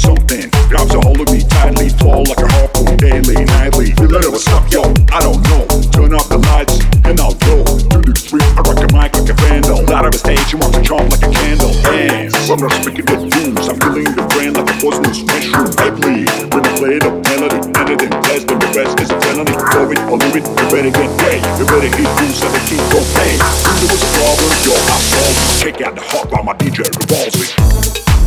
something. Grabs a hold of me tightly, fall like a harpoon daily, nightly. You let it what's yo? I don't know. Turn off the lights and I'll go. Through the street, I rock a mic like a vandal. Out of a stage, you want to jump like a candle. Hands, I'm not speaking the tunes, I'm feeling the brain like a poisonous mushroom. I bleed when I play the melody, better than best, and the rest is a felony. Go it or leave it, you better get paid. You better hit you, so they keep on paying. If there was a problem, yo, I solved it. Check out the heart by my DJ revolves it.